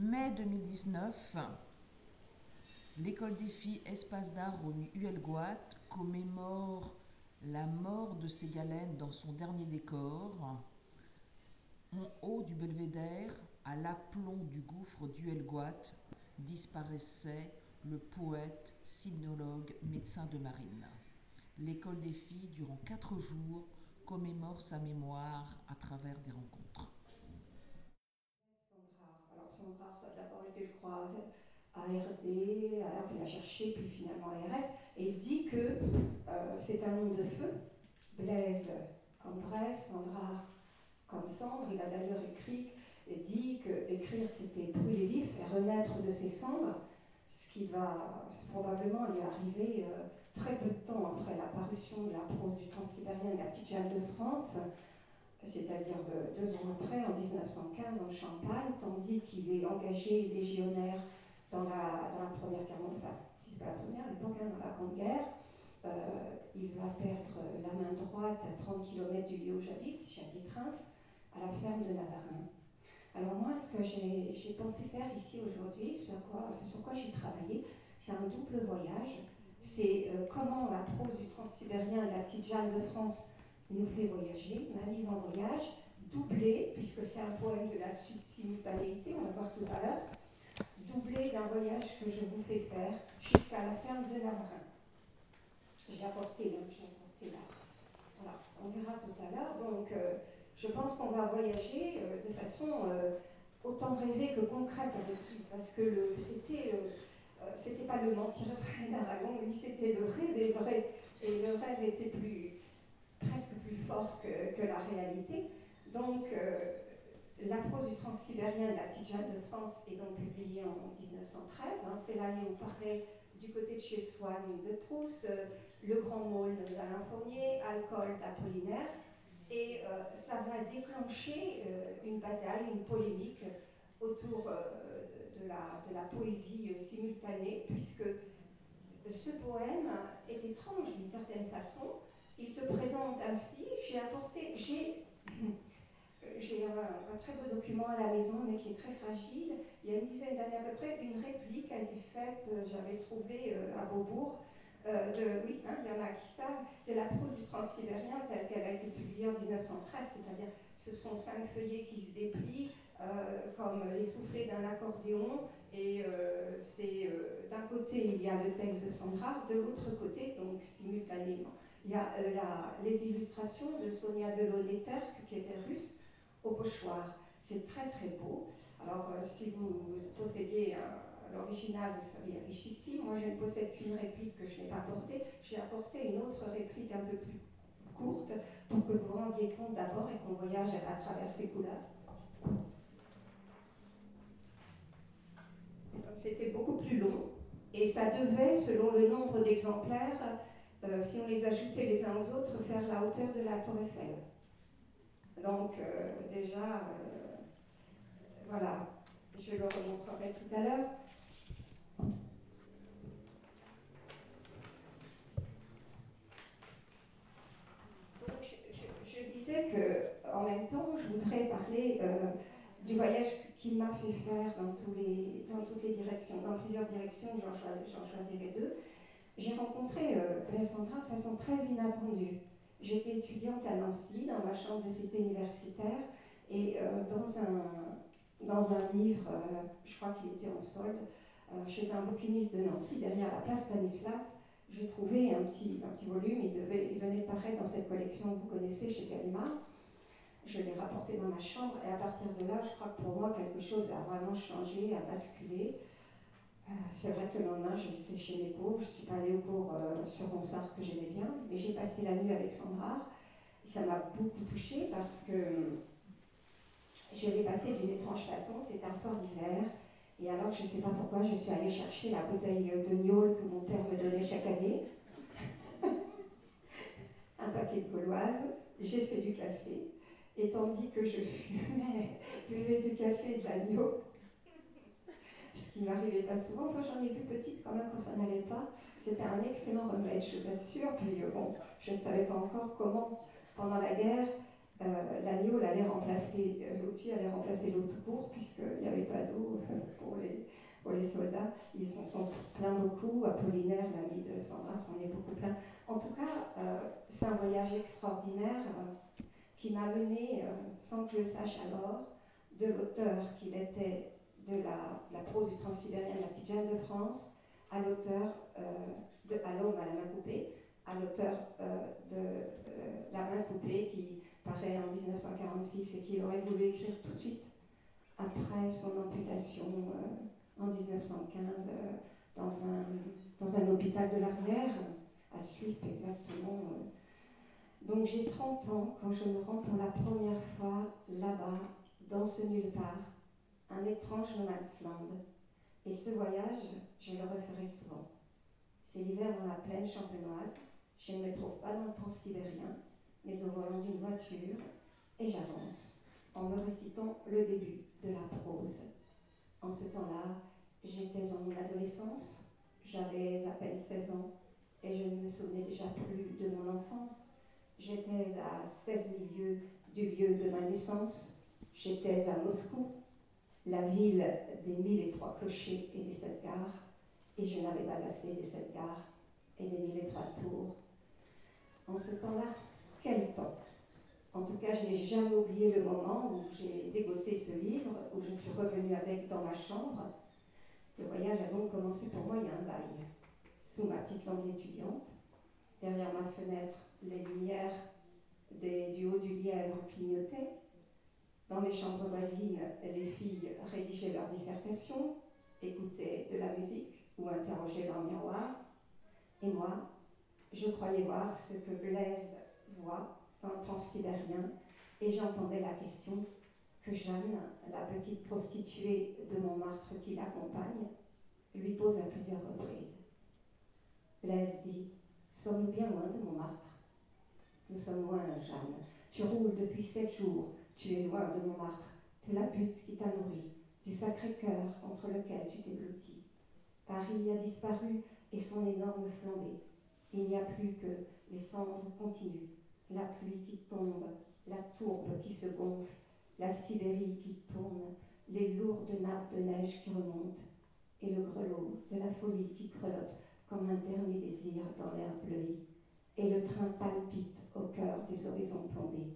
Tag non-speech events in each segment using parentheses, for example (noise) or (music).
Mai 2019, l'école des filles Espace d'art au Huelgoat commémore la mort de Ségalène dans son dernier décor. En haut du belvédère, à l'aplomb du gouffre d'Huelgoat, disparaissait le poète, sinologue, médecin de marine. L'école des filles, durant quatre jours, commémore sa mémoire à travers des rencontres. Alors Sandra, été, je crois, ARD, alors il a cherché, puis finalement ARS, et il dit que euh, c'est un nom de feu, Blaise comme Bresse, Sandra comme cendre. Il a d'ailleurs écrit et dit que écrire c'était brûler vif et renaître de ses cendres, ce qui va probablement lui arriver euh, très peu de temps après la parution de la prose du Transsibérien de la petite Jeanne de France, c'est-à-dire deux ans après, en 1915, en Champagne, tandis qu'il est engagé légionnaire dans la, dans la Première Guerre mondiale, enfin, c'est pas la première, à l'époque, hein, dans la Grande Guerre. Euh, il va perdre la main droite à 30 km du lieu où j'habite, j'habite Reims, à la ferme de Navarin. Alors moi, ce que j'ai pensé faire ici aujourd'hui, sur quoi, quoi j'ai travaillé, c'est un double voyage c'est euh, comment la prose du transsibérien de la petite Jeanne de France nous fait voyager, ma mise en voyage, doublée, puisque c'est un poème de la simultanéité, on va voir tout à l'heure, doublé d'un voyage que je vous fais faire jusqu'à la ferme de Navarin. J'ai apporté, hein, j'ai apporté là. Voilà, on verra tout à l'heure. Donc, euh, je pense qu'on va voyager euh, de façon autant rêvée que concrète avec lui, parce que c'était euh, c'était pas le mentir d'Aragon, lui c'était le rêve vrai, et le rêve était plus, presque plus fort que, la réalité. Donc, euh, la prose du transsibérien de la petite de France est donc publiée en 1913. Hein. c'est l'année où paraît du côté de chez Swann de Proust, euh, Le Grand Môle d'Alain Fournier, Alcool d'Apollinaire. Et ça va déclencher une bataille, une polémique autour de la, de la poésie euh, simultanée, puisque ce poème est étrange d'une certaine façon. Il se présente ainsi. J'ai apporté, j'ai, (clears throat) j'ai un, très beau document à la maison, mais qui est très fragile. Il y a une dizaine d'années à peu près, une réplique a été faite, euh, j'avais trouvé euh, à Beaubourg, de, oui, hein, il y en a qui savent, de la prose du transsibérien telle qu'elle a été publiée en 1913, c'est-à-dire ce sont cinq feuillets qui se déplient, euh, comme les soufflets d'un accordéon. Et euh, c'est euh, d'un côté, il y a le texte de Sandra, de l'autre côté, donc simultanément, il y a les illustrations de Sonia Delaunay-Terre, qui était russe, au pochoir. C'est très très beau. Alors, si vous possédiez l'original, vous seriez richissime. Moi, je ne possède qu'une réplique que je n'ai pas apportée. J'ai apporté une autre réplique un peu plus courte pour que vous rendiez compte d'abord et qu'on voyage à travers ces couleurs. c'était beaucoup plus long. Et ça devait, selon le nombre d'exemplaires, euh, si on les ajoutait les uns aux autres, faire la hauteur de la tour Eiffel. Donc euh, déjà, euh, voilà, je le remontrerai tout à l'heure. Donc je, disais que en même temps, je voudrais parler du voyage qui m'a fait faire dans, dans toutes les directions, dans plusieurs directions, j'en choisirai deux. J'ai rencontré euh, Alessandra de façon très inattendue. J'étais étudiante à Nancy, dans ma chambre de cité universitaire, et euh, dans, un, dans un livre, euh, je crois qu'il était en solde, chez un bouquiniste de Nancy, derrière la place Stanislas, j'ai trouvé un petit, un petit volume, il, devait, il venait de paraître dans cette collection que vous connaissez chez Gallimard je l'ai rapporté dans ma chambre et à partir de là, je crois que pour moi, quelque chose a vraiment changé, a basculé. Euh, c'est vrai que le lendemain, j'étais chez mes cours, je ne suis pas allée au cours euh, sur Ronsard que j'aimais bien, mais j'ai passé la nuit avec Sandra. Ça m'a beaucoup touchée parce que je l'ai passé d'une étrange façon. C'était un soir d'hiver. Et alors, je ne sais pas pourquoi, je suis allée chercher la bouteille de gnôle que mon père me donnait chaque année. (laughs) un paquet de gauloises. J'ai fait du café. Et tandis que je fumais, buvais du café et de l'agneau, qui m'arrivait pas souvent, enfin j'en ai bu petite quand même quand ça n'allait pas, c'était un excellent remède, je vous assure. Puis euh, bon, je ne savais pas encore comment, pendant la guerre, euh, l'agneau allait remplacer, euh, l'autre fille allait remplacer l'autre court, puisqu'il n'y avait pas d'eau. les soldats. Ils s'en sont plein beaucoup. Apollinaire, l'ami de Sandra, s'en est beaucoup plein. En tout cas, euh, c'est un voyage extraordinaire euh, qui m'a mené, euh, sans que je le sache alors, de l'auteur qu'il était de la, prose du Transsibérien, la petite Jeanne de France, à l'auteur de À à la main coupée, à l'auteur de La main coupée qui paraît en 1946 et qu'il aurait voulu écrire tout de suite après son amputation en 1915 dans, un, dans un hôpital de l'arrière à suivre exactement. Euh. Donc j'ai 30 ans quand je me rends pour la première fois là-bas, dans ce nulle part, un étrange no land. Et ce voyage, je le referai souvent. C'est l'hiver dans la plaine champenoise. Je ne me trouve pas dans le temps sibérien, mais au volant d'une voiture, et j'avance en me récitant le début de la prose. En ce temps-là, j'étais en adolescence, j'avais à peine 16 ans, et je ne me souvenais déjà plus de mon enfance. J'étais à 16 milieux du lieu de ma naissance. J'étais à Moscou, la ville des mille et trois clochers et des sept gares, et je n'avais pas assez des sept gares et des mille et trois tours. En ce temps-là, quel temps? En tout cas, je n'ai jamais oublié le moment où j'ai dégoté ce livre, où je suis revenue avec dans ma chambre. Le voyage a donc commencé pour moi il y a un bail sous ma petite lampe d'étudiante. Derrière ma fenêtre, les lumières du haut du lièvre clignotaient. Dans les chambres voisines, les filles rédigeaient leurs dissertations, écoutaient de la musique ou interrogeaient leur miroir. Et moi, je croyais voir ce que Blaise voit dans le transsibérien et j'entendais la question que Jeanne, la petite prostituée de Montmartre qui l'accompagne, lui pose à plusieurs reprises. Blaise dit Sommes-nous bien loin de Montmartre Nous sommes loin, Jeanne. Tu roules depuis sept jours. Tu es loin de Montmartre, de la butte qui t'a nourri, du Sacré-Cœur entre lequel tu t'es. Paris a disparu et son énorme flambée. Il n'y a plus que les cendres continues, la pluie qui tombe, la tourbe qui se gonfle, la Sibérie qui tourne, les lourdes nappes de neige qui remontent, et le grelot de la folie qui crelotte comme un dernier désir dans l'air bleu, et le train palpite au cœur des horizons plombés.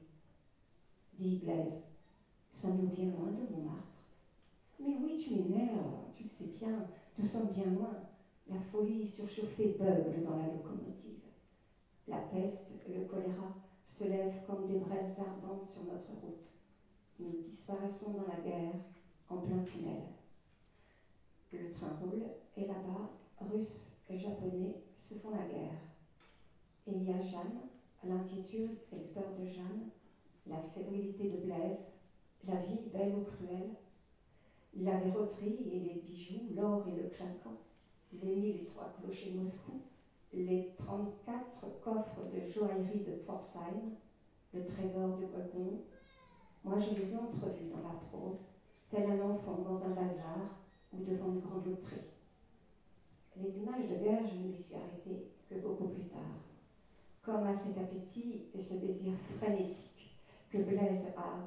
Dit Blaise, sommes-nous bien loin de Montmartre? Mais oui, tu m'énerves, tu le sais bien, nous sommes bien loin. La folie surchauffée beugle dans la locomotive. La peste, le choléra se lèvent comme des braises ardentes sur notre route. Nous disparaissons dans la guerre en plein tunnel. Le train roule et là-bas, Russes les Japonais se font la guerre. Et il y a Jeanne, l'inquiétude et le peur de Jeanne, la fébrilité de Blaise, la vie belle ou cruelle, la verroterie et les bijoux, l'or et le clinquant, les mille et trois clochers Moscou, les 34 coffres de joaillerie de Pforzheim, le trésor de Golgon. Moi, je les ai entrevus dans la prose, tel un enfant dans un bazar ou devant une grande loterie. Les images de guerre, je ne m'y suis arrêtée que beaucoup plus tard. Comme à cet appétit et ce désir frénétique que Blaise a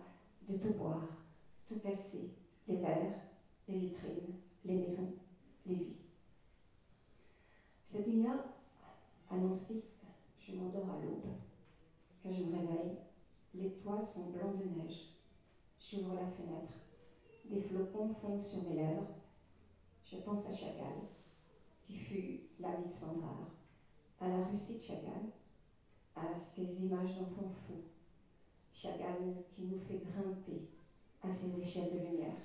de tout boire, tout casser, les verres, les vitrines, les maisons, les vies. Cette nuit-là, annoncée, je m'endors à l'aube. Quand je me réveille, les toits sont blancs de neige. J'ouvre la fenêtre. Des flocons fondent sur mes lèvres. Je pense à Chagall qui fut l'ami de Sandrard, à la Russie de Chagall, à ces images d'enfants fous, Chagall qui nous fait grimper à ces échelles de lumière.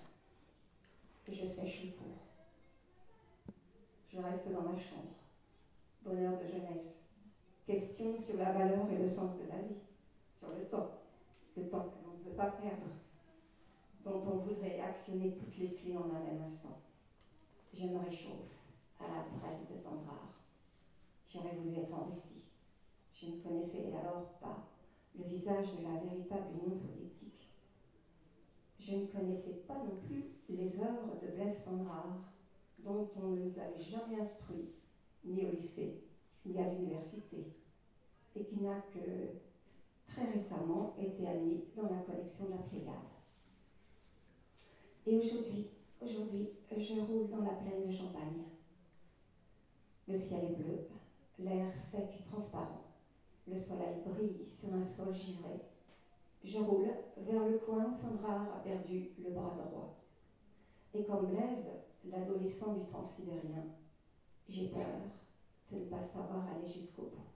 Je sèche le pour. Je reste dans ma chambre. Bonheur de jeunesse. Question sur la valeur et le sens de la vie, sur le temps, le temps que l'on ne veut pas perdre, dont on voudrait actionner toutes les clés en un même instant. Je me réchauffe à la presse de Sandrard. J'aurais voulu être en Russie. Je ne connaissais alors pas le visage de la véritable Union soviétique. Je ne connaissais pas non plus les œuvres de Blaise dont on ne nous avait jamais instruit, ni au lycée, ni à l'université, et qui n'a que très récemment été admis dans la collection de la Pléiade. Et aujourd'hui, aujourd'hui, je roule dans la plaine de Champagne. Le ciel est bleu, l'air sec et transparent. Le soleil brille sur un sol givré. Je roule vers le coin où Sandra a perdu le bras droit. Et comme Blaise, l'adolescent du transsibérien, j'ai peur de ne pas savoir aller jusqu'au bout.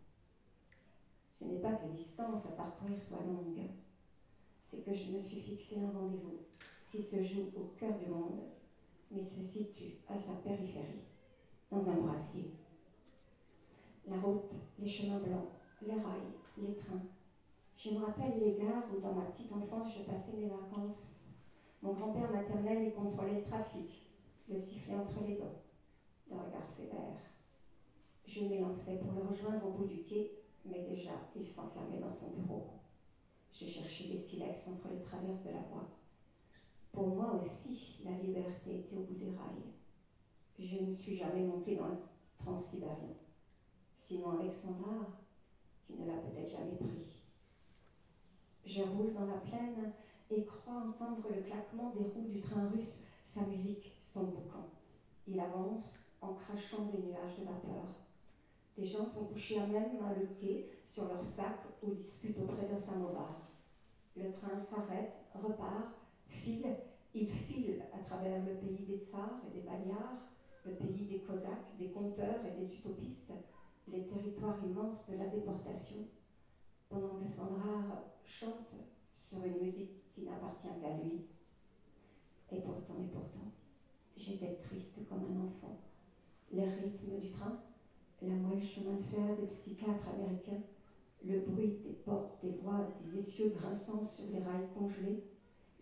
Ce n'est pas que les distances à parcourir soient longues, c'est que je me suis fixé un rendez-vous qui se joue au cœur du monde, mais se situe à sa périphérie, dans un brasier. La route, les chemins blancs, les rails, les trains. Je me rappelle les gares où, dans ma petite enfance, je passais mes vacances. Mon grand-père maternel y contrôlait le trafic, le sifflet entre les dents, le regard sévère. Je m'élançais pour le rejoindre au bout du quai, mais déjà, il s'enfermait dans son bureau. Je cherchais des silex entre les traverses de la voie. Pour moi aussi, la liberté était au bout des rails. Je ne suis jamais montée dans le transsibérien, sinon avec Sandra, qui ne l'a peut-être jamais pris. Je roule dans la plaine et crois entendre le claquement des roues du train russe, sa musique, son boucan. Il avance en crachant des nuages de vapeur. Des gens sont couchés à même à le quai sur leurs sacs ou discutent auprès d'un samovar. Le train s'arrête, repart, file, il file à travers le pays des tsars et des bagnards, le pays des cosaques, des conteurs et des utopistes, les territoires immenses de la déportation, pendant que Sandra chante sur une musique qui n'appartient qu'à lui. Et pourtant, et pourtant, j'étais triste comme un enfant. Les rythmes du train, la moelle chemin de fer des psychiatres américains, le bruit des portes, des voix, des essieux grinçants sur les rails congelés,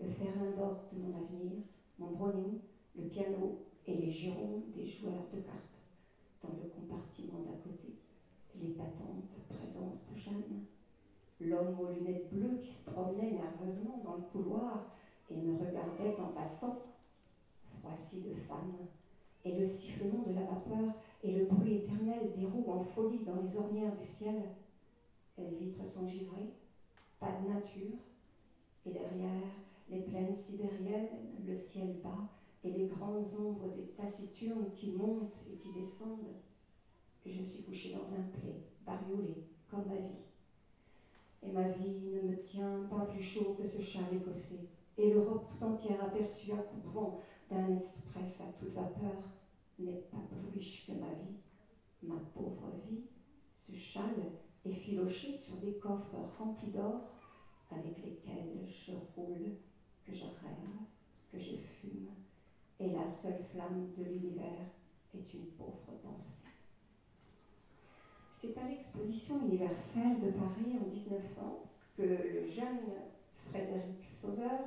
le fer d'or de mon avenir, mon browning, le piano et les jurons des joueurs de cartes dans le compartiment d'à côté, l'épatante présence de Jeanne, l'homme aux lunettes bleues qui se promenait nerveusement dans le couloir et me regardait en passant, froissi de femme, et le sifflement de la vapeur et le bruit éternel des roues en folie dans les ornières du ciel. Les vitres sont givrées, pas de nature, et derrière les plaines sibériennes, le ciel bas et les grandes ombres des taciturnes qui montent et qui descendent. Je suis couchée dans un play, bariolée, comme ma vie. Et ma vie ne me tient pas plus chaud que ce châle écossais, et l'Europe tout entière aperçue à coup de vent d'un express à toute vapeur n'est pas plus riche que ma vie. Ma pauvre vie, ce châle est filoché sur des coffres remplis d'or avec lesquels je roule que je rêve, que je fume, et la seule flamme de l'univers est une pauvre pensée. C'est à l'exposition universelle de Paris en 1900 que le jeune Frédéric Sauzer,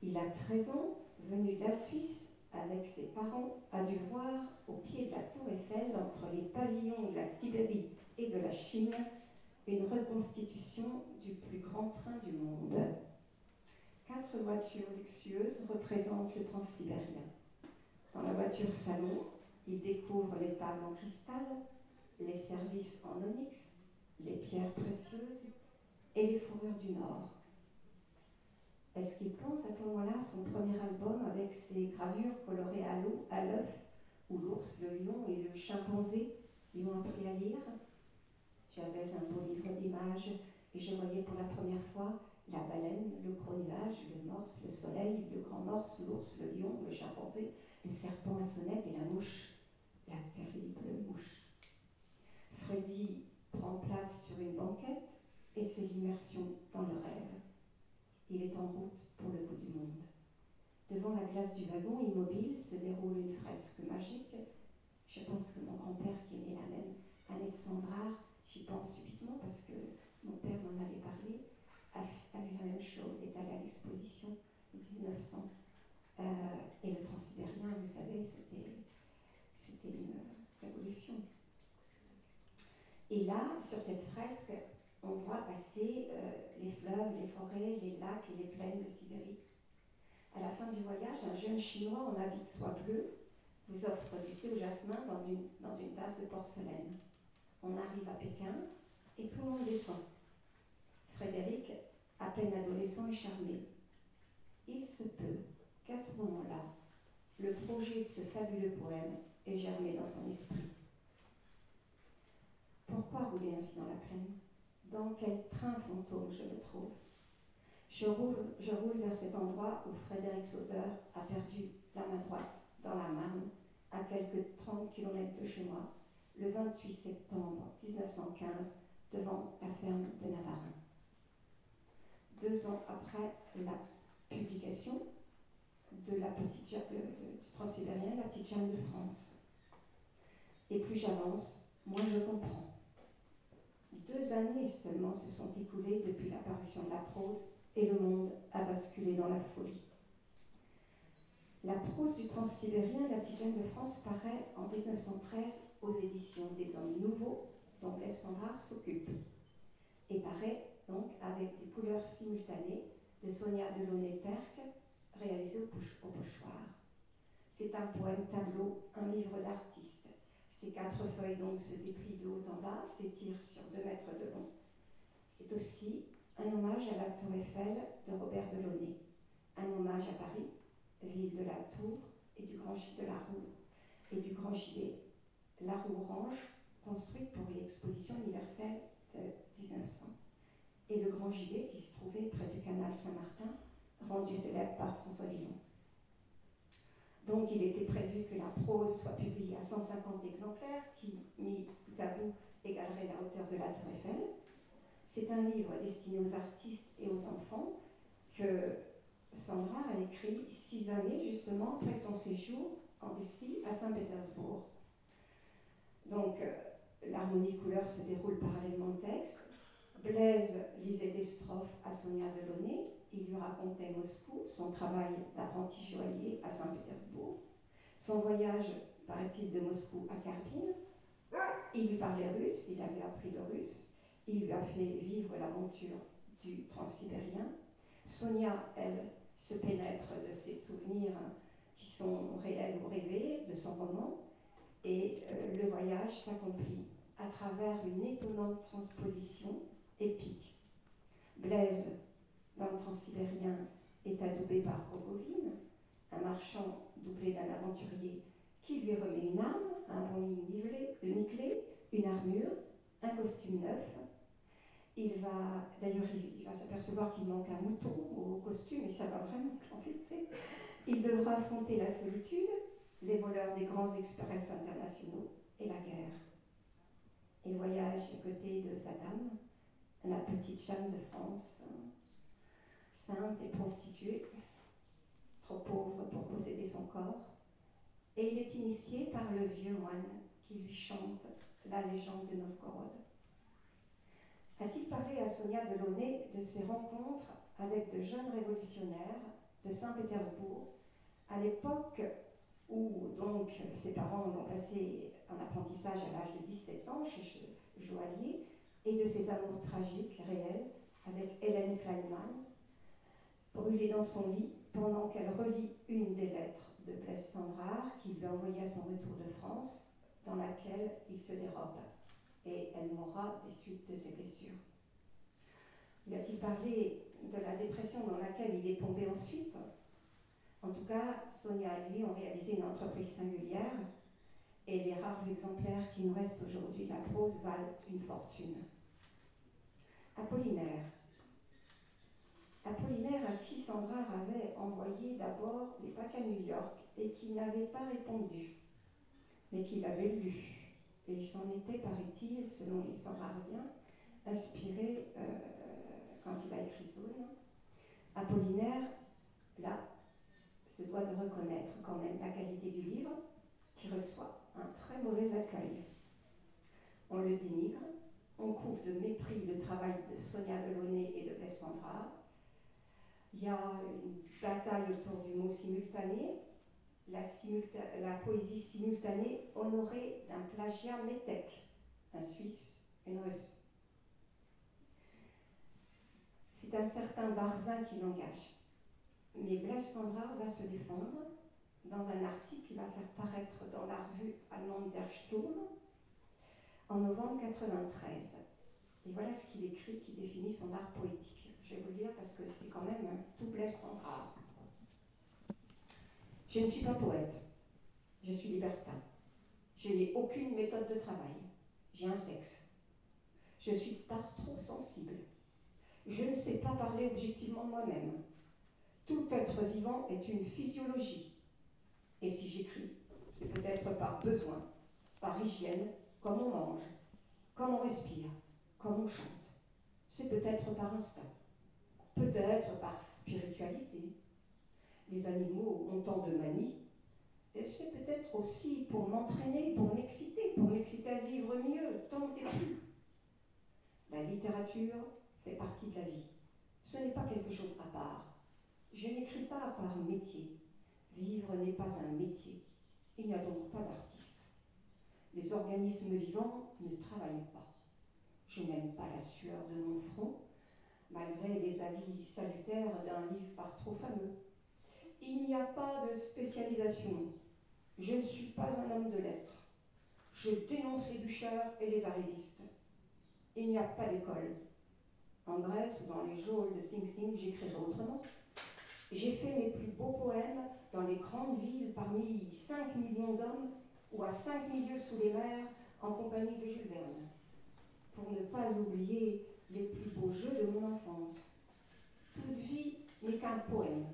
il a 13 ans, venu de la Suisse avec ses parents, a dû voir au pied de la tour Eiffel, entre les pavillons de la Sibérie et de la Chine, une reconstitution du plus grand train du monde. Quatre voitures luxueuses représentent le transsibérien. Dans la voiture salon, il découvre les tables en cristal, les services en onyx, les pierres précieuses et les fourrures du Nord. Est-ce qu'il pense à ce moment-là son premier album avec ses gravures colorées à l'eau, à l'œuf, où l'ours, le lion et le chimpanzé lui ont appris à lire? J'avais un beau livre d'images et je voyais pour la première fois la baleine, le gros nuage, le morse, le soleil, le grand morse, l'ours, le lion, le chimpanzé, le serpent à sonnette et la mouche, la terrible mouche. Freddy prend place sur une banquette et c'est l'immersion dans le rêve. Il est en route pour le bout du monde. Devant la glace du wagon immobile se déroule une fresque magique. Je pense que mon grand-père, qui est né la même année de Sandra, j'y pense subitement parce que mon père m'en avait parlé, a, la même chose, est allé à l'exposition 1900. Euh, et le transsibérien, vous savez, c'était, c'était une révolution. Et là, sur cette fresque, on voit passer euh, les fleuves, les forêts, les lacs et les plaines de Sibérie. À la fin du voyage, un jeune chinois en habit de soie bleue vous offre du thé au jasmin dans une, dans une tasse de porcelaine. On arrive à Pékin et tout le monde descend. Frédéric, à peine adolescent, est charmé. Il se peut qu'à ce moment-là, le projet de ce fabuleux poème est germé dans son esprit. Pourquoi rouler ainsi dans la plaine? Dans quel train fantôme je me trouve? Je roule, vers cet endroit où Frédéric Sauzer a perdu la main droite dans la Marne, à quelques 30 km de chez moi, le 28 septembre 1915, devant la ferme de Navarin. Deux ans après la publication de la petite de, du Transsibérien, la petite Jeanne de France. Et plus j'avance, moins je comprends. Deux années seulement se sont écoulées depuis l'apparition de la prose et le monde a basculé dans la folie. La prose du Transsibérien, la petite Jeanne de France, paraît en 1913 aux éditions des Hommes Nouveaux, dont Blaise s'occupe, et paraît donc avec des couleurs simultanées de Sonia Delaunay-Terque, réalisé au, pochoir. C'est un poème tableau, un livre d'artiste. Ces quatre feuilles donc se déplient de haut en bas, s'étirent sur deux mètres de long. C'est aussi un hommage à la tour Eiffel de Robert Delaunay, un hommage à Paris, ville de la tour et du grand de la roue et du grand gilet, la roue orange construite pour l'exposition universelle de 1900 et le grand gilet qui se trouvait près du canal Saint-Martin rendu célèbre par François Villon. Donc il était prévu que la prose soit publiée à 150 exemplaires qui, mis tout à bout, égalerait la hauteur de la tour Eiffel. C'est un livre destiné aux artistes et aux enfants que Sandra a écrit six années justement après son séjour en Russie à Saint-Pétersbourg. Donc euh, l'harmonie de couleurs se déroule parallèlement au texte. Blaise lisait des strophes à Sonia Delaunay il lui racontait Moscou, son travail d'apprenti joaillier à Saint-Pétersbourg, son voyage, paraît-il, de Moscou à Karbin. Il lui parlait russe, il avait appris le russe, il lui a fait vivre l'aventure du transsibérien. Sonia, elle, se pénètre de ses souvenirs qui sont réels ou rêvés, de son roman, et euh, le voyage s'accomplit à travers une étonnante transposition épique. Blaise dans le transsibérien est adoubé par Rogovine, un marchand doublé d'un aventurier qui lui remet une arme, un bon nickelé, une armure, un costume neuf. Il va, d'ailleurs, il, va s'apercevoir qu'il manque un mouton au costume et ça va vraiment l'embêter. Il devra affronter la solitude, les voleurs des grands express internationaux et la guerre. Il voyage à côté de sa dame, la petite Jeanne de France, sainte et prostituée, trop pauvre pour posséder son corps, et il est initié par le vieux moine qui lui chante la légende de Novgorod. A-t-il parlé à Sonia Delaunay de ses rencontres avec de jeunes révolutionnaires de Saint-Pétersbourg à l'époque où donc ses parents l'ont placé en apprentissage à l'âge de 17 ans chez Joaillier et de ses amours tragiques réels avec Hélène Kleinman, brûlée dans son lit pendant qu'elle relit une des lettres de Blaise Sandrard qui lui a envoyé à son retour de France, dans laquelle il se dérobe. Et elle mourra des suites de ses blessures. Lui a-t-il parlé de la dépression dans laquelle il est tombé ensuite? En tout cas, Sonia et lui ont réalisé une entreprise singulière et les rares exemplaires qui nous restent aujourd'hui la prose valent une fortune. Apollinaire, Apollinaire à qui Sandra avait envoyé d'abord des packs à New York et qui n'avait pas répondu, mais qu'il avait lu. Et il s'en était, paraît-il, selon les Sandrarsiens, inspiré euh, quand il a écrit Zone. Apollinaire, là, se doit de reconnaître quand même la qualité du livre, qui reçoit un très mauvais accueil. On le dénigre, on couvre de mépris le travail de Sonia Delaunay et de Blaise il y a une bataille autour du mot simultané. La, poésie simultanée honorée d'un plagiat métèque, un Suisse, une Russe. C'est un certain Barzin qui l'engage. Mais Blaise va se défendre dans un article qu'il va faire paraître dans la revue allemande Der en novembre 93. Et voilà ce qu'il écrit qui définit son art poétique. Je vais vous le lire parce que c'est quand même tout blessant. Je ne suis pas poète, je suis libertin. Je n'ai aucune méthode de travail. J'ai un sexe. Je suis pas trop sensible. Je ne sais pas parler objectivement de moi-même. Tout être vivant est une physiologie. Et si j'écris, c'est peut-être par besoin, par hygiène, comme on mange, comme on respire, comme on chante. C'est peut-être par instinct, peut-être par spiritualité. Les animaux ont tant de manies, et c'est peut-être aussi pour m'entraîner, pour m'exciter, pour m'exciter à vivre mieux, tant plus. La littérature fait partie de la vie. Ce n'est pas quelque chose à part. Je n'écris pas par métier. Vivre n'est pas un métier. Il n'y a donc pas d'artiste. Les organismes vivants ne travaillent pas. Je n'aime pas la sueur de mon front, malgré les avis salutaires d'un livre par trop fameux. Il n'y a pas de spécialisation. Je ne suis pas un homme de lettres. Je dénonce les bûcheurs et les arrivistes. Il n'y a pas d'école. En Grèce dans les geôles de Sing Sing, j'écrirai autrement. J'ai fait mes plus beaux poèmes dans les grandes villes parmi 5 millions d'hommes ou à 5 milieux sous les mers en compagnie de Jules Verne, pour ne pas oublier les plus beaux jeux de mon enfance. Toute vie n'est qu'un poème,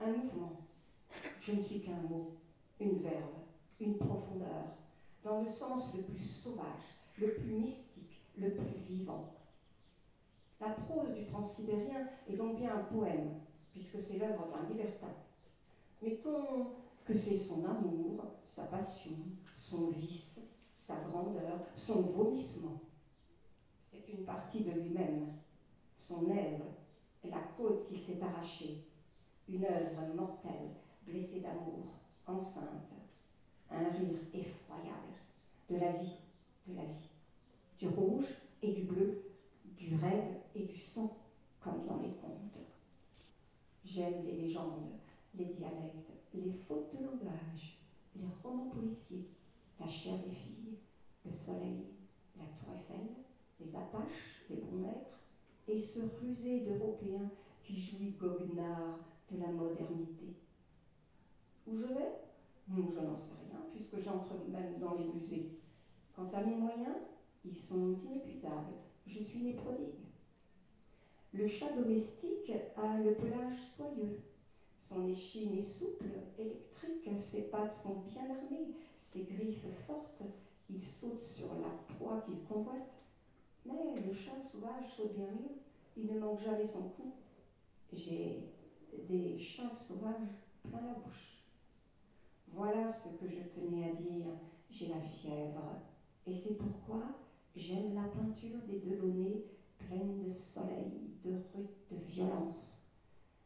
un mouvement. Je ne suis qu'un mot, une verve, une profondeur, dans le sens le plus sauvage, le plus mystique le plus vivant. La prose du transsibérien est donc bien un poème, puisque c'est l'œuvre d'un libertin. Mettons que c'est son amour, sa passion, son vice, sa grandeur, son vomissement. C'est une partie de lui-même, son œuvre la côte qu'il s'est arrachée, une œuvre mortelle, blessée d'amour, enceinte, un rire effroyable de la vie, de la vie du rouge et du bleu, du rêve et du sang, comme dans les contes. J'aime les légendes, les dialectes, les fautes de langage, les romans policiers, la chair des filles, le soleil, la tour les apaches, les bons et ce rusé d'Européens qui jouit goguenard de la modernité. Où je vais? Je n'en sais rien, puisque j'entre même dans les musées. Quant à mes moyens, ils sont inépuisables. Je suis né prodigue. Le chat domestique a le pelage soyeux. Son échine est souple, électrique, ses pattes sont bien armées, ses griffes fortes. Il saute sur la proie qu'il convoite. Mais le chat sauvage saute bien mieux. Il ne manque jamais son coup. J'ai des chats sauvages plein la bouche. Voilà ce que je tenais à dire. J'ai la fièvre. Et c'est pourquoi J'aime la peinture des Delaunay pleine de soleil, de rude, de violence.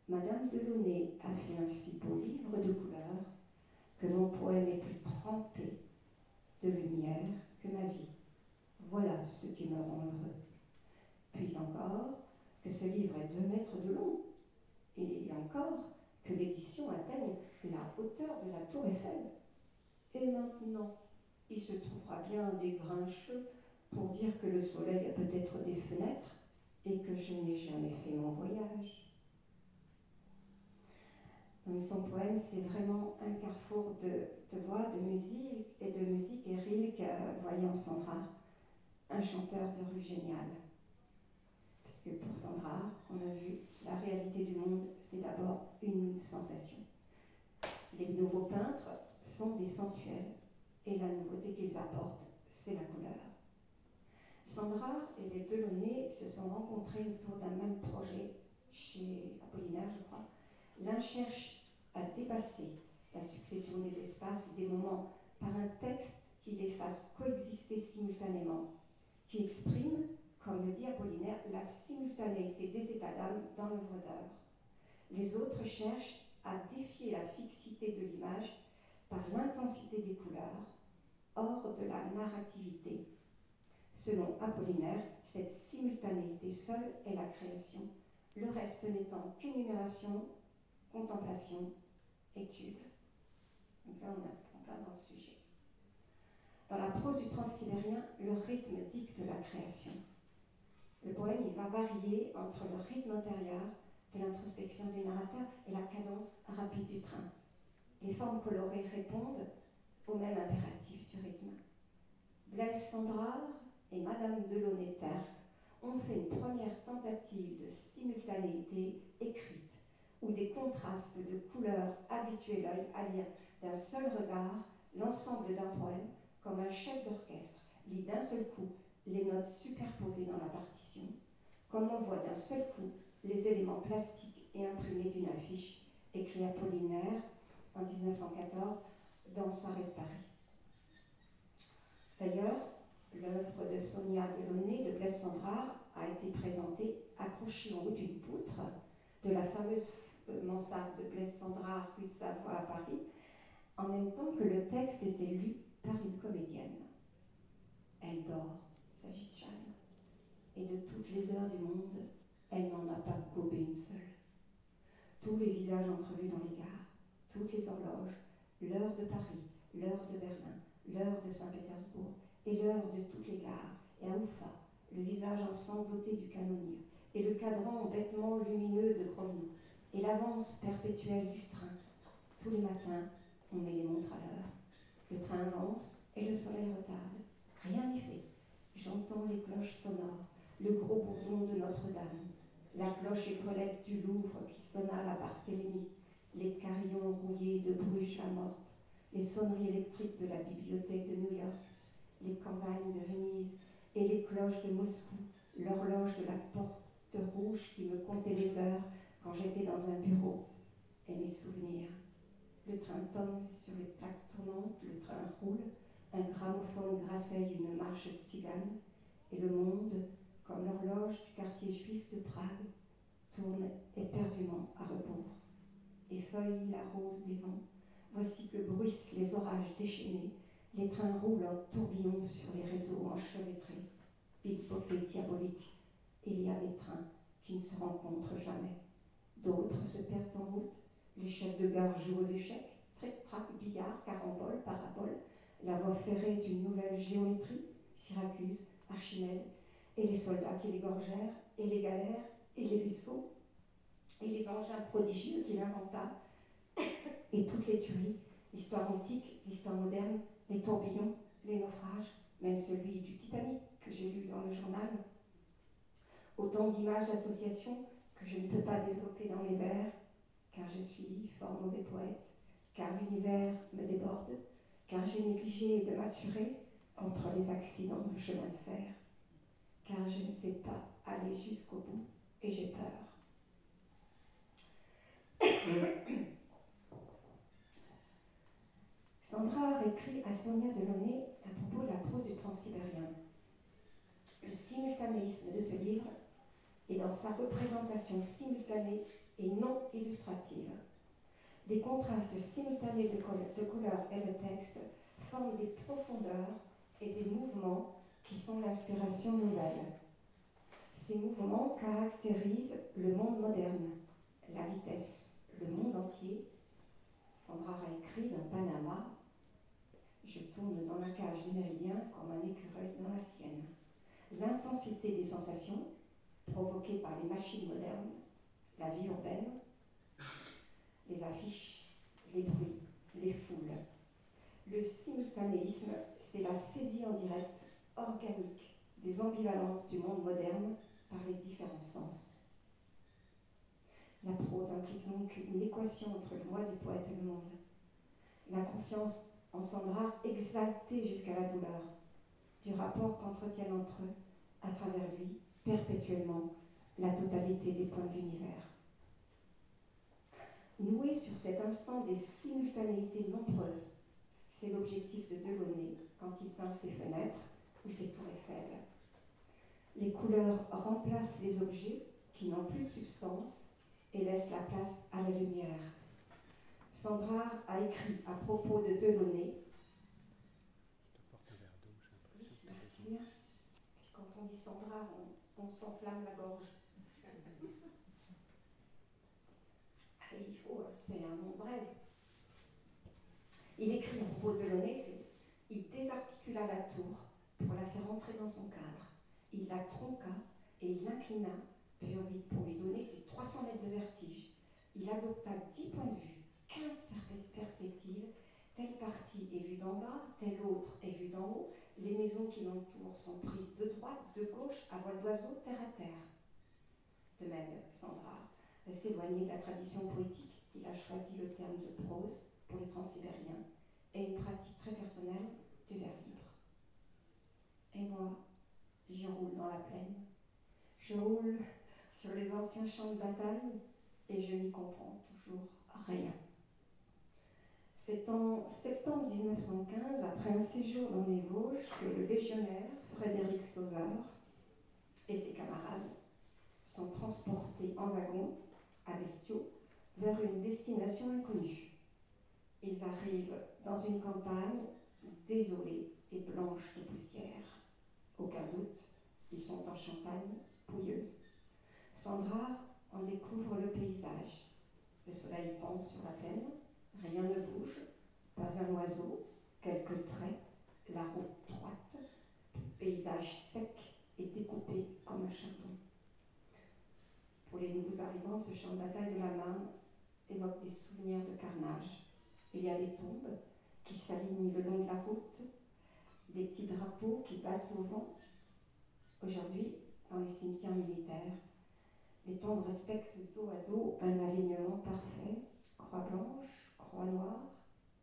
Madame Delaunay a fait un si beau livre de couleurs que mon poème est plus trempé de lumière que ma vie. Voilà ce qui me rend heureux. Puis encore, que ce livre est deux mètres de long, et encore que l'édition atteigne la hauteur de la tour Eiffel. Et maintenant, il se trouvera bien des grincheux pour dire que le soleil a peut-être des fenêtres et que je n'ai jamais fait mon voyage. Son poème, c'est vraiment un carrefour de, voix, de musique et de musique. Et Rilke voyait en Sandra un chanteur de rue génial. Parce que pour Sandra, on a vu, la réalité du monde, c'est d'abord une sensation. Les nouveaux peintres sont des sensuels et la nouveauté qu'ils apportent, c'est la couleur. Sandra et les Delaunay se sont rencontrés autour d'un même projet chez Apollinaire, je crois. L'un cherche à dépasser la succession des espaces et des moments par un texte qui les fasse coexister simultanément, qui exprime, comme le dit Apollinaire, la simultanéité des états d'âme dans l'œuvre d'art. Les autres cherchent à défier la fixité de l'image par l'intensité des couleurs, hors de la narrativité Selon Apollinaire, cette simultanéité seule est la création, le reste n'étant qu'énumération, contemplation, Donc là, on dans sujet. Dans la prose du transsibérien, le rythme dicte la création. Le poème, va varier entre le rythme intérieur de l'introspection du narrateur et la cadence rapide du train. les formes colorées répondent au même impératif du rythme. Blaise Sandrard et Madame Delaunay-Terre ont fait une première tentative de simultanéité écrite, où des contrastes de couleurs habituent l'œil à lire d'un seul regard l'ensemble d'un poème comme un chef d'orchestre lit d'un seul coup les notes superposées dans la partition, comme on voit d'un seul coup les éléments plastiques et imprimés d'une affiche, écrit Apollinaire en 1914 dans Soirée de Paris. D'ailleurs, l'œuvre de Sonia Delaunay de Blaise a été présentée accrochée en haut d'une poutre de la fameuse mansarde de Blaise Sandrard, rue de Savoie à Paris, en même temps que le texte était lu par une comédienne. Elle dort, s'agit Jeanne, et de toutes les heures du monde, elle n'en a pas gobé une seule. Tous les visages entrevus dans les gares, toutes les horloges, l'heure de Paris, l'heure de Berlin, l'heure de Saint-Pétersbourg et l'heure de toutes les gares, et à Oufa, le visage ensanglanté du canonnier, et le cadran bêtement lumineux de Gromnou, et l'avance perpétuelle du train. Tous les matins, on met les montres à l'heure. Le train avance et le soleil retarde. Rien n'y fait. J'entends les cloches sonores, le gros bourdon de Notre-Dame, la cloche écolette du Louvre qui sonna la Barthélemy, les carillons rouillés de Bruges à morte, les sonneries électriques de la bibliothèque de New York, les campagnes de Venise et les cloches de Moscou, l'horloge de la porte rouge qui me comptait les heures quand j'étais dans un bureau, et mes souvenirs. Le train tombe sur les plaques tournantes, le train roule, un gramophone grasseye une marche de cigane, et le monde, comme l'horloge du quartier juif de Prague, tourne éperdument à rebours. Effeuille la rose des vents, voici que bruissent les orages déchaînés, les trains roulent en tourbillon sur les réseaux enchevêtrés. Big et diabolique, il y a des trains qui ne se rencontrent jamais. D'autres se perdent en route, les chefs de gare jouent aux échecs, tric-trac, billard, carambole, parabole, la voie ferrée d'une nouvelle géométrie, Syracuse, Archimède, et les soldats qui les gorgèrent, et les galères, et les vaisseaux, et les engins prodigieux qu'il inventa, (coughs) et toutes les tueries, l'histoire antique, l'histoire moderne, les tourbillons, les naufrages, même celui du Titanic que j'ai lu dans le journal. Autant d'images d'associations que je ne peux pas développer dans mes vers, car je suis fort mauvais poète, car l'univers me déborde, car j'ai négligé de m'assurer contre les accidents de chemin de fer, car je ne sais pas aller jusqu'au bout et j'ai peur. (coughs) Sandra a écrit à Sonia Delaunay à propos de la prose du transsibérien. Le simultanéisme de ce livre est dans sa représentation simultanée et non illustrative. Des contrastes simultanés de, couleurs et de texte forment des profondeurs et des mouvements qui sont l'inspiration nouvelle. Ces mouvements caractérisent le monde moderne, la vitesse, le monde entier. Sandra a écrit d'un Panama Je tourne dans la cage du méridien comme un écureuil dans la sienne. L'intensité des sensations provoquées par les machines modernes, la vie urbaine, les affiches, les bruits, les foules. Le simultanéisme, c'est la saisie en direct, organique, des ambivalences du monde moderne par les différents sens. La prose implique donc une équation entre le moi du poète et le monde. La conscience en Sandra exaltée jusqu'à la douleur, du rapport qu'entretiennent entre eux, à travers lui, perpétuellement, la totalité des points de l'univers. Nouer sur cet instant des simultanéités nombreuses, c'est l'objectif de Delaunay quand il peint ses fenêtres ou ses tours Eiffel. Les couleurs remplacent les objets qui n'ont plus de substance et laissent la place à la lumière. Sandra a écrit à propos de Delaunay. Oui, merci. Quand on dit Sandra, on, on s'enflamme la gorge. il faut, c'est un nom braise. Il écrit à propos de il désarticula la tour pour la faire entrer dans son cadre. Il la tronqua et il l'inclina pour lui donner ses 300 mètres de vertige. Il adopta 10 points de vue, 15 perspectives. Telle partie est vue d'en bas, telle autre est vue d'en haut. Les maisons qui l'entourent sont prises de droite, de gauche, à vol d'oiseau, terre à terre. De même, Sandra s'éloigner de la tradition poétique. Il a choisi le terme de prose pour les transsibériens et une pratique très personnelle du vers libre. Et moi, j'y roule dans la plaine. Je roule sur les anciens champs de bataille et je n'y comprends toujours rien. C'est en septembre 1915, après un séjour dans les Vosges, que le légionnaire Frédéric Sauzard et ses camarades sont transportés en wagon à bestiaux vers une destination inconnue. Ils arrivent dans une campagne désolée et blanche de poussière. Aucun doute, ils sont en Champagne, pouilleuse. Sandra en découvre le paysage. Le soleil pend sur la plaine, rien ne bouge, pas un oiseau, quelques traits, la route droite, paysage sec et découpé comme un chardon. Pour les nouveaux arrivants, ce champ de bataille de la main évoque des souvenirs de carnage. Il y a des tombes qui s'alignent le long de la route, des petits drapeaux qui battent au vent. Aujourd'hui, dans les cimetières militaires, les tombes respectent dos à dos un alignement parfait, croix blanche, croix noire,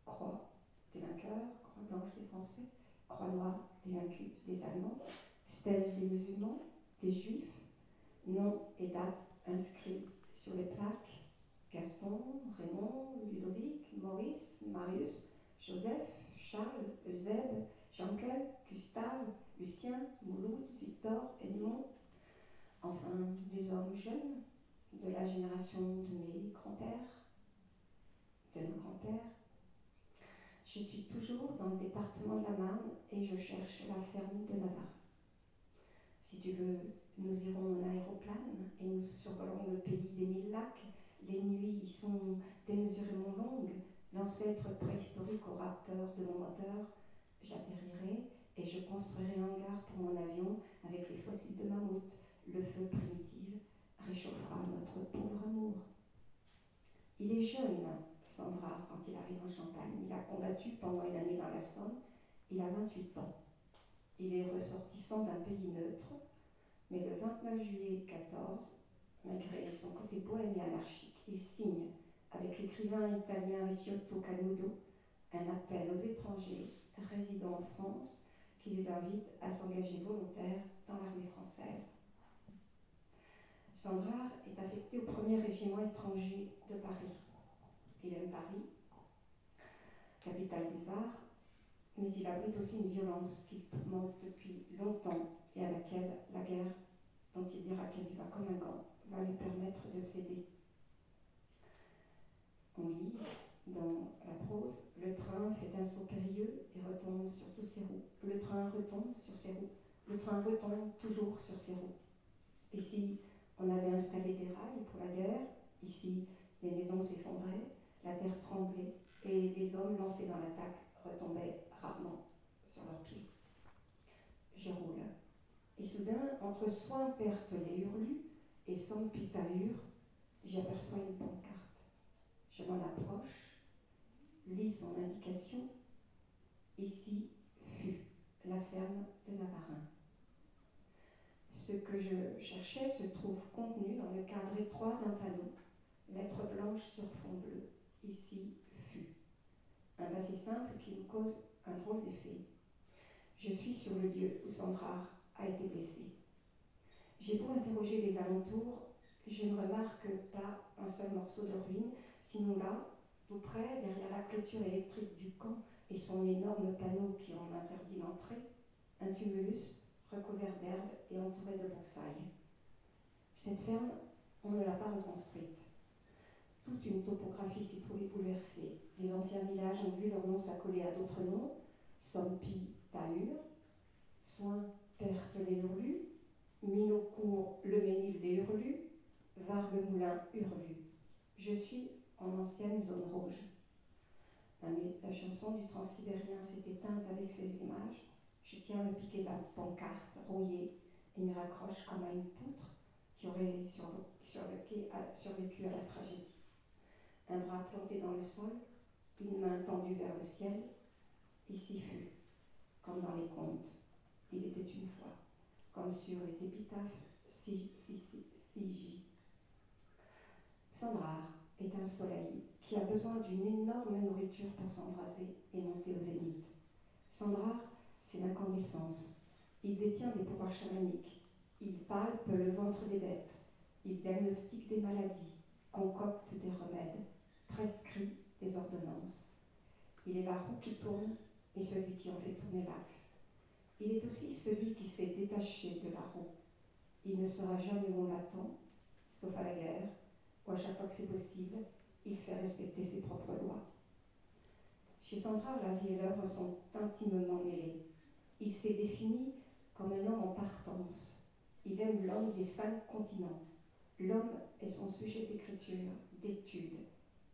croix des vainqueurs, croix blanche des Français, croix noire des vaincus des Allemands, stèle des musulmans, des juifs, nom et date inscrits sur les plaques. Gaston, Raymond, Ludovic, Maurice, Marius, Joseph, Charles, Eusèbe, Jean-Claude, Gustave, Lucien, Mouloud, Victor, Edmond, enfin des hommes jeunes de la génération de mes grands-pères, de nos grands-pères. Je suis toujours dans le département de la Marne et je cherche la ferme de Navarre. Si tu veux nous irons en aéroplane et nous survolerons le pays des mille lacs. Les nuits y sont démesurément longues. L'ancêtre préhistorique aura peur de mon moteur. J'atterrirai et je construirai un hangar pour mon avion avec les fossiles de mammouth. Le feu primitif réchauffera notre pauvre amour. Il est jeune, Sandra, quand il arrive en Champagne. Il a combattu pendant une année dans la Somme. Il a 28 ans. Il est ressortissant d'un pays neutre mais le 29 juillet 14, malgré son côté bohème et anarchique, il signe avec l'écrivain italien Giotto Canudo un appel aux étrangers résidant en France qui les invite à s'engager volontaires dans l'armée française. Sandrard est affecté au premier régiment étranger de Paris. Il aime Paris, capitale des arts, mais il abrite aussi une violence qu'il tourmente depuis longtemps et à laquelle la guerre, dont il dira qu'elle va comme un gant, va lui permettre de céder. On lit dans la prose Le train fait un saut périlleux et retombe sur toutes ses roues. Le train retombe sur ses roues. Le train retombe toujours sur ses roues. Ici, on avait installé des rails pour la guerre. Ici, les maisons s'effondraient, la terre tremblait et les hommes lancés dans l'attaque retombaient rarement sur leurs pieds. Je roule. Et soudain, entre soins perte les hurlus et son pitahur, j'aperçois une pancarte. Je m'en approche, lis son indication. Ici fut la ferme de Navarin. Ce que je cherchais se trouve contenu dans le cadre étroit d'un panneau, lettre blanche sur fond bleu. Ici fut. Un passé simple qui me cause un drôle d'effet. Je suis sur le lieu où Sandra a été blessée. J'ai beau interroger les alentours, je ne remarque pas un seul morceau de ruine, sinon là, tout près, derrière la clôture électrique du camp et son énorme panneau qui en interdit l'entrée, un tumulus recouvert d'herbe et entouré de broussailles. Cette ferme, on ne l'a pas reconstruite. Toute une topographie s'y trouvait bouleversée. Les anciens villages ont vu leurs noms s'accoler à d'autres noms, Sompi, Tahur, Soin, Perte les Hurlus, Minocourt, Le Ménil des Hurlus, Vargues-Moulin, Hurlus. Je suis en ancienne zone rouge. La, la chanson du transsibérien s'est éteinte avec ces images. Je tiens le piquet de la pancarte rouillé et m'y raccroche comme à une poutre qui aurait survécu à la tragédie. Un bras planté dans le sol, une main tendue vers le ciel. Ici fut, comme dans les contes, il était une fois, comme sur les épitaphes Sigi. Sandrard est un soleil qui a besoin d'une énorme nourriture pour s'embraser et monter au zénith. Sandrard, c'est l'incandescence. Il détient des pouvoirs chamaniques. Il palpe le ventre des bêtes. Il diagnostique des maladies, concocte des remèdes, prescrit des ordonnances. Il est la roue qui tourne et celui qui en fait tourner l'axe. Il est aussi celui qui s'est détaché de la roue. Il ne sera jamais où on l'attend, sauf à la guerre, où à chaque fois que c'est possible, il fait respecter ses propres lois. Chez Sandra, la vie et l'œuvre sont intimement mêlées. Il s'est défini comme un homme en partance. Il aime l'homme des cinq continents. L'homme est son sujet d'écriture, d'étude,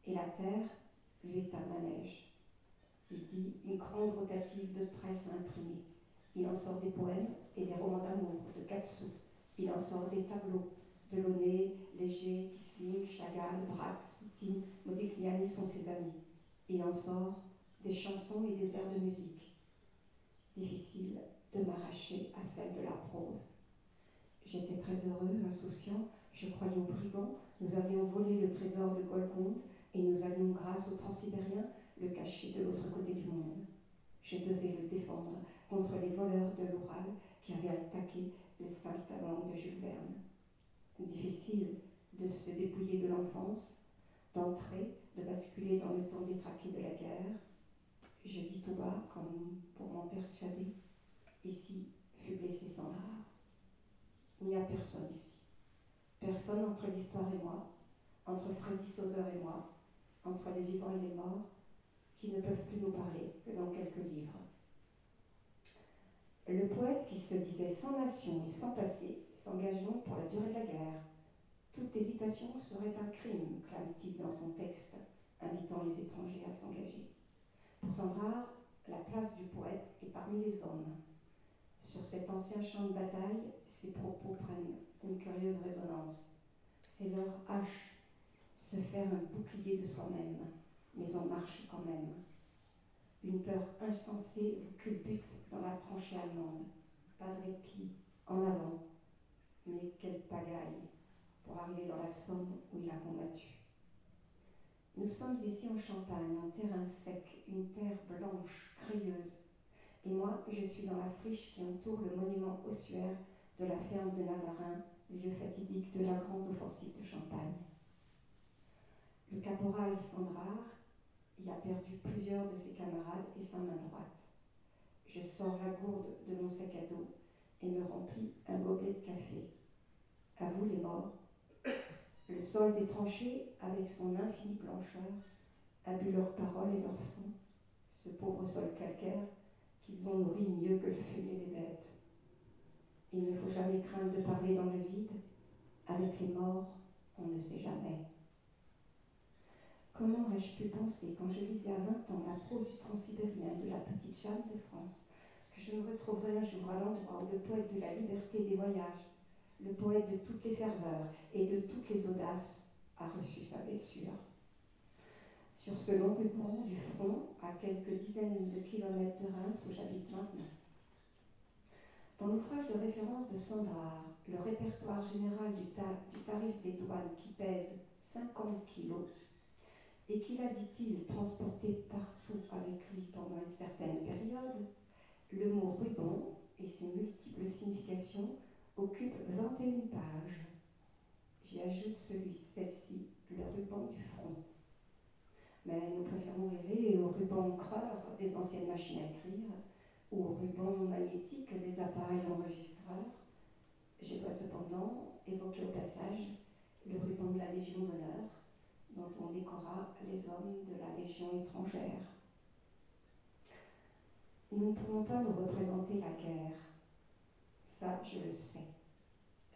et la terre lui est un manège. Il dit une grande rotative de presse à imprimer. Il en sort des poèmes et des romans d'amour de Katsu. Il en sort des tableaux. Delaunay, Léger, Kisling, Chagall, Braque, Soutine, Modigliani sont ses amis. Il en sort des chansons et des airs de musique. Difficile de m'arracher à celle de la prose. J'étais très heureux, insouciant, je croyais aux brigands, nous avions volé le trésor de Golconde et nous allions, grâce aux transsibériens, le cacher de l'autre côté du monde. Je devais le défendre contre les voleurs de l'Oural qui avaient attaqué les saltimbanques de Jules Verne. Difficile de se dépouiller de l'enfance, d'entrer, de basculer dans le temps détraqué de la guerre. Je dis tout bas, comme pour m'en persuader, ici fut blessé sans rare. Il n'y a personne ici. Personne entre l'histoire et moi, entre Freddy Sauzer et moi, entre les vivants et les morts, qui ne peuvent plus nous parler que dans quelques livres. Le poète qui se disait sans nation et sans passé s'engage donc pour la durée de la guerre. Toute hésitation serait un crime, clame-t-il dans son texte, invitant les étrangers à s'engager. Pour Sandrard, la place du poète est parmi les hommes. Sur cet ancien champ de bataille, ses propos prennent une curieuse résonance. C'est leur hache, se faire un bouclier de soi-même, mais on marche quand même. Une peur insensée vous culbute dans la tranchée allemande. Pas de répit, en avant. Mais quelle pagaille pour arriver dans la Somme où il a combattu. Nous sommes ici en Champagne, en terrain sec, une terre blanche, crayeuse. Et moi, je suis dans la friche qui entoure le monument ossuaire de la ferme de Navarin, lieu fatidique de la grande offensive de Champagne. Le caporal Sandrard y a perdu plusieurs de ses camarades et sa main droite. Je sors la gourde de mon sac à dos et me remplis un gobelet de café. À vous les morts. Le sol des tranchées, avec son infinie blancheur, a bu leurs paroles et leur sang, ce pauvre sol calcaire qu'ils ont nourri mieux que le fumier des bêtes. Il ne faut jamais craindre de parler dans le vide. Avec les morts, on ne sait jamais. Comment aurais-je pu penser, quand je lisais à 20 ans la prose du transsibérien de la petite Jeanne de France, que je me retrouverais un jour à l'endroit où le poète de la liberté des voyages, le poète de toutes les ferveurs et de toutes les audaces, a reçu sa blessure Sur ce long ruban du front, à quelques dizaines de kilomètres de Reims où j'habite maintenant. Dans l'ouvrage de référence de Sandrard, le répertoire général du, du tarif des douanes qui pèse 50 kilos, et qu'il a, dit-il, transporté partout avec lui pendant une certaine période, le mot ruban et ses multiples significations occupent 21 pages. J'y ajoute celui, celle-ci, le ruban du front. Mais nous préférons rêver au ruban creur des anciennes machines à écrire ou au ruban magnétique des appareils enregistreurs. Je dois cependant évoquer au passage le ruban de la Légion d'honneur, dont on décora les hommes de la Légion étrangère. Nous ne pouvons pas nous représenter la guerre. Ça, je le sais.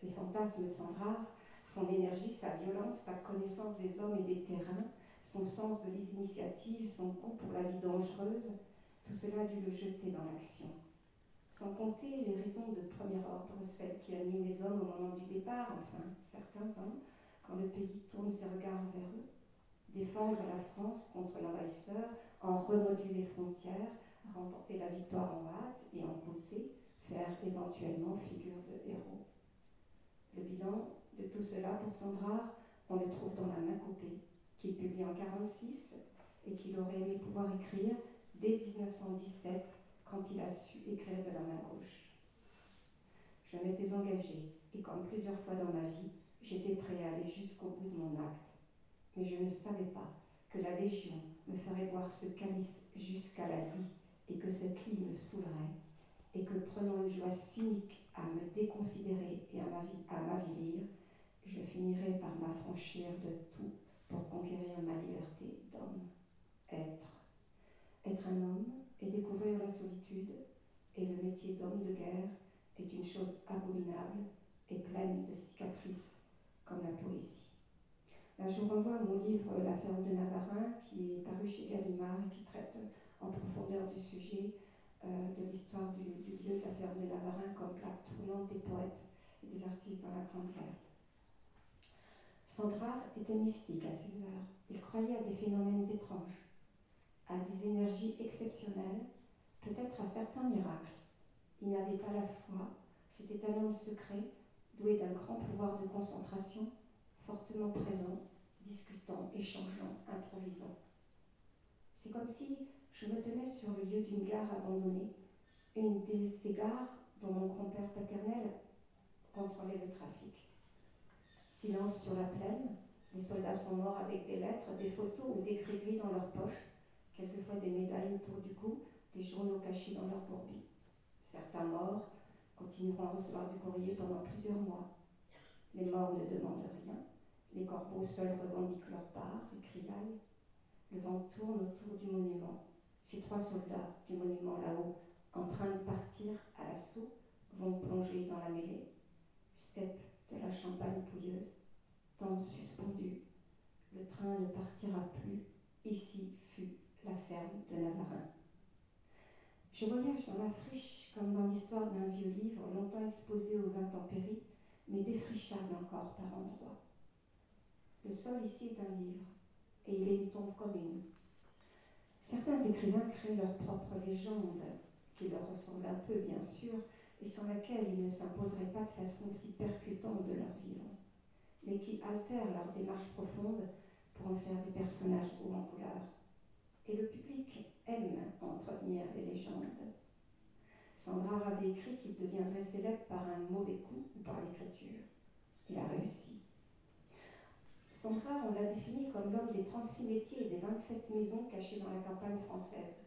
Les fantasmes de Sandrard, son énergie, sa violence, sa connaissance des hommes et des terrains, son sens de l'initiative, son goût pour la vie dangereuse, tout cela a dû le jeter dans l'action. Sans compter les raisons de premier ordre, celles qui animent les hommes au moment du départ, enfin, certains hommes, quand le pays tourne ses regards vers eux, défendre la France contre l'envahisseur, en remodeler les frontières, remporter la victoire en hâte et en beauté, faire éventuellement figure de héros. Le bilan de tout cela pour Sandrard, on le trouve dans La main coupée, qu'il publie en 1946 et qu'il aurait aimé pouvoir écrire dès 1917 quand il a su écrire de la main gauche. Je m'étais engagée et comme plusieurs fois dans ma vie, j'étais prêt à aller jusqu'au bout de mon acte. Mais je ne savais pas que la Légion me ferait boire ce calice jusqu'à la lie et que cette lit me saoulerait et que prenant une joie cynique à me déconsidérer et à m'avilir, je finirais par m'affranchir de tout pour conquérir ma liberté d'homme. Être. Être un homme et découvrir la solitude et le métier d'homme de guerre est une chose abominable et pleine de cicatrices comme la poésie. Là, je renvoie à mon livre La ferme de Navarin qui est paru chez Gallimard et qui traite en profondeur du sujet euh, de l'histoire du, du, lieu de la ferme de Navarin comme plaque tournante des poètes et des artistes dans la Grande Guerre. Sandrard était mystique à ses heures. Il croyait à des phénomènes étranges, à des énergies exceptionnelles, peut-être à certains miracles. Il n'avait pas la foi, c'était un homme secret, doué d'un grand pouvoir de concentration, fortement présent, discutant, échangeant, improvisant. C'est comme si je me tenais sur le lieu d'une gare abandonnée, une de ces gares dont mon grand-père paternel contrôlait le trafic. Silence sur la plaine, les soldats sont morts avec des lettres, des photos ou des gris dans leurs poches, quelquefois des médailles autour du cou, des journaux cachés dans leurs bourbis. Certains morts continueront à recevoir du courrier pendant plusieurs mois. Les morts ne demandent rien, les corbeaux seuls revendiquent leur part et criaillent. Le vent tourne autour du monument. Ces trois soldats du monument là-haut, en train de partir à l'assaut, vont plonger dans la mêlée. Steppe de la champagne pouilleuse, temps suspendu. Le train ne partira plus. Ici fut la ferme de Navarin. Je voyage dans la friche comme dans l'histoire d'un vieux livre longtemps exposé aux intempéries, mais défrichable encore par endroits. Le sol ici est un livre, et il est une tombe commune. Certains écrivains créent leur propre légende, qui leur ressemble un peu bien sûr, et sur laquelle ils ne s'imposeraient pas de façon si percutante de leur vivre, mais qui altèrent leur démarche profonde pour en faire des personnages hauts en couleur. Et le public aime entretenir les légendes. Sandra avait écrit qu'il deviendrait célèbre par un mauvais coup ou par l'écriture. Il a réussi. Sandra, on l'a défini comme l'homme des 36 métiers et des 27 maisons cachées dans la campagne française.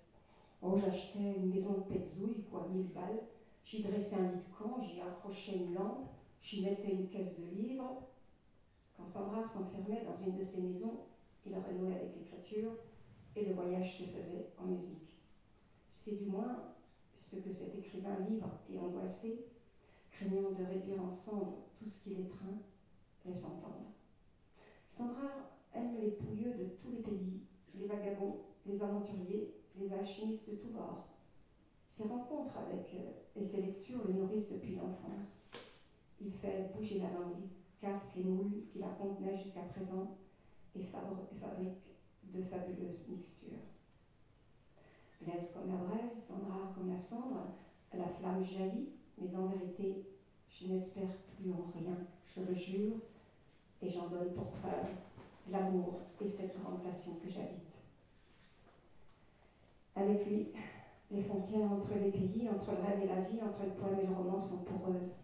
Oh, j'achetais une maison de petzouille, quoi, 1000 balles. J'y dressais un lit de camp, j'y accrochais une lampe, j'y mettais une caisse de livres. Quand Sandra s'enfermait dans une de ces maisons, il renouait avec l'écriture et le voyage se faisait en musique. C'est du moins ce que cet écrivain libre et angoissé, craignant de réduire en cendres tout ce qui l'étreint, laisse entendre. Sandra aime les pouilleux de tous les pays, les vagabonds, les aventuriers, les alchimistes de tous bords. Ses rencontres avec euh, et ses lectures le nourrissent depuis l'enfance. Il fait bouger la langue, casse les moules qui la contenaient jusqu'à présent et fabrique de fabuleuses mixtures. Blaise comme la braise, Sandra comme la cendre, la flamme jaillit, mais en vérité, je n'espère plus en rien, je le jure, et j'en donne pour preuve l'amour et cette grande passion que j'habite. Avec lui, les frontières entre les pays, entre le rêve et la vie, entre le poème et le roman sont poreuses.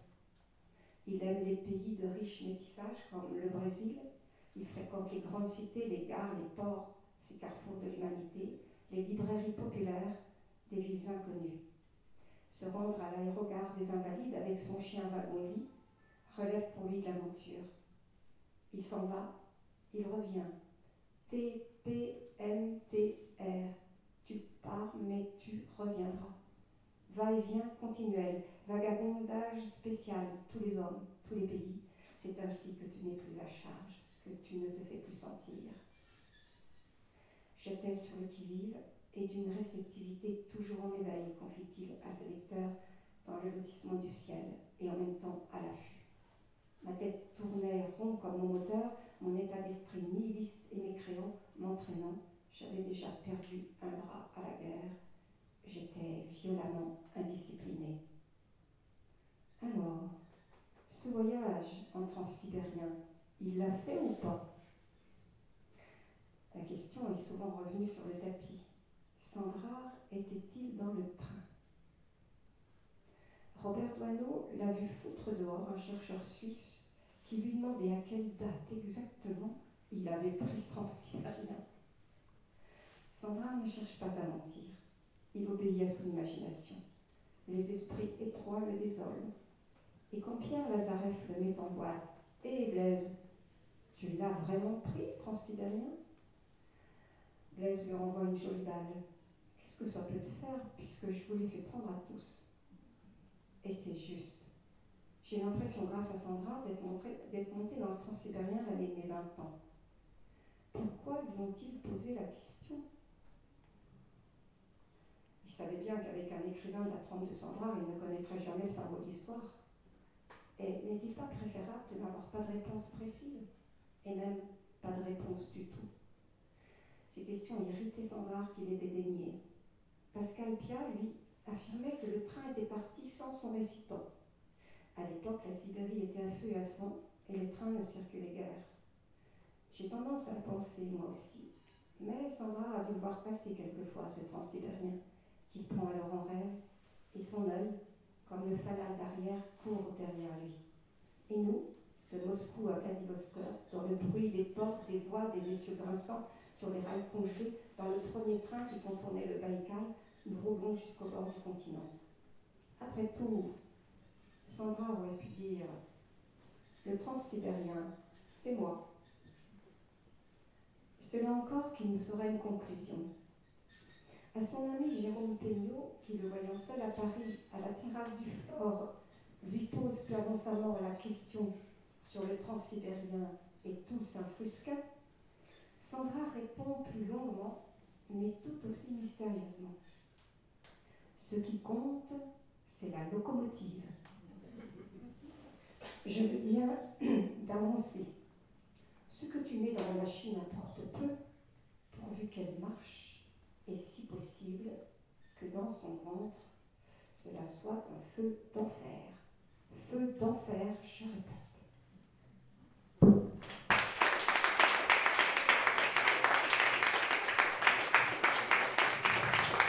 Il aime les pays de riches métissages comme le Brésil. Il fréquente les grandes cités, les gares, les ports, ces carrefours de l'humanité, les librairies populaires des villes inconnues. Se rendre à l'aérogare des Invalides avec son chien wagon-lit relève pour lui de l'aventure. Il s'en va, il revient. T-P-M-T-R. Tu pars, mais tu reviendras. Va-et-vient continuel, vagabondage spécial, tous les hommes, tous les pays. C'est ainsi que tu n'es plus à charge, que tu ne te fais plus sentir. J'étais sur le qui-vive et d'une réceptivité toujours en éveil, confie-t-il à ses lecteurs dans le lotissement du ciel et en même temps à l'affût. Ma tête tournait rond comme mon moteur, mon état d'esprit nihiliste et mécréant m'entraînant. J'avais déjà perdu un bras à la guerre. J'étais violemment indisciplinée. Alors, ce voyage en transsibérien, il l'a fait ou pas? La question est souvent revenue sur le tapis. Sandra était-il dans le train? Robert Doisneau l'a vu foutre dehors un chercheur suisse qui lui demandait à quelle date exactement il avait pris le transsibérien. Sandra ne cherche pas à mentir. Il obéit à son imagination. Les esprits étroits le désolent. Et quand Pierre Lazareff le met en boîte, Hé Blaise, tu l'as vraiment pris, le transsibérien Blaise lui renvoie une jolie balle. Qu'est-ce que ça peut te faire, puisque je vous l'ai fait prendre à tous Et c'est juste. J'ai l'impression, grâce à Sandra, d'être montée dans le transsibérien l'année de mes 20 ans. Pourquoi lui ont-ils posé la question? Il savait bien qu'avec un écrivain de la trempe de Sandra, il ne connaîtrait jamais le fin mot de l'histoire. Et n'est-il pas préférable de n'avoir pas de réponse précise? Et même pas de réponse du tout Ces questions irritaient Sandra qui les dédaignait. Pascal Pia, lui, affirmait que le train était parti sans son récitant. À l'époque, la Sibérie était à feu et à sang, et les trains ne circulaient guère. J'ai tendance à le penser, moi aussi. Mais Sandra a dû voir passer quelquefois ce transsibérien, qu'il prend alors en rêve, et son œil, comme le fanal d'arrière, court derrière lui. Et nous, de Moscou à Vladivostok, dans le bruit des portes, des voix, des essieux grinçants, sur les rails congelés, dans le premier train qui contournait le Baïkal, nous roulons jusqu'au bord du continent. Après tout, Sandra aurait pu dire Le transsibérien, c'est moi. C'est là encore qu'il nous saurait une conclusion. À son ami Jérôme Peignot, qui le voyant seul à Paris, à la terrasse du Fort, lui pose peu avant sa mort la question sur le transsibérien et tout s'infrusque, Sandra répond plus longuement, mais tout aussi mystérieusement. Ce qui compte, c'est la locomotive. Je veux dire (clears throat) d'avancer. Ce que tu mets dans la machine importe peu, pourvu qu'elle marche, et si possible, que dans son ventre, cela soit un feu d'enfer. Feu d'enfer, je répète.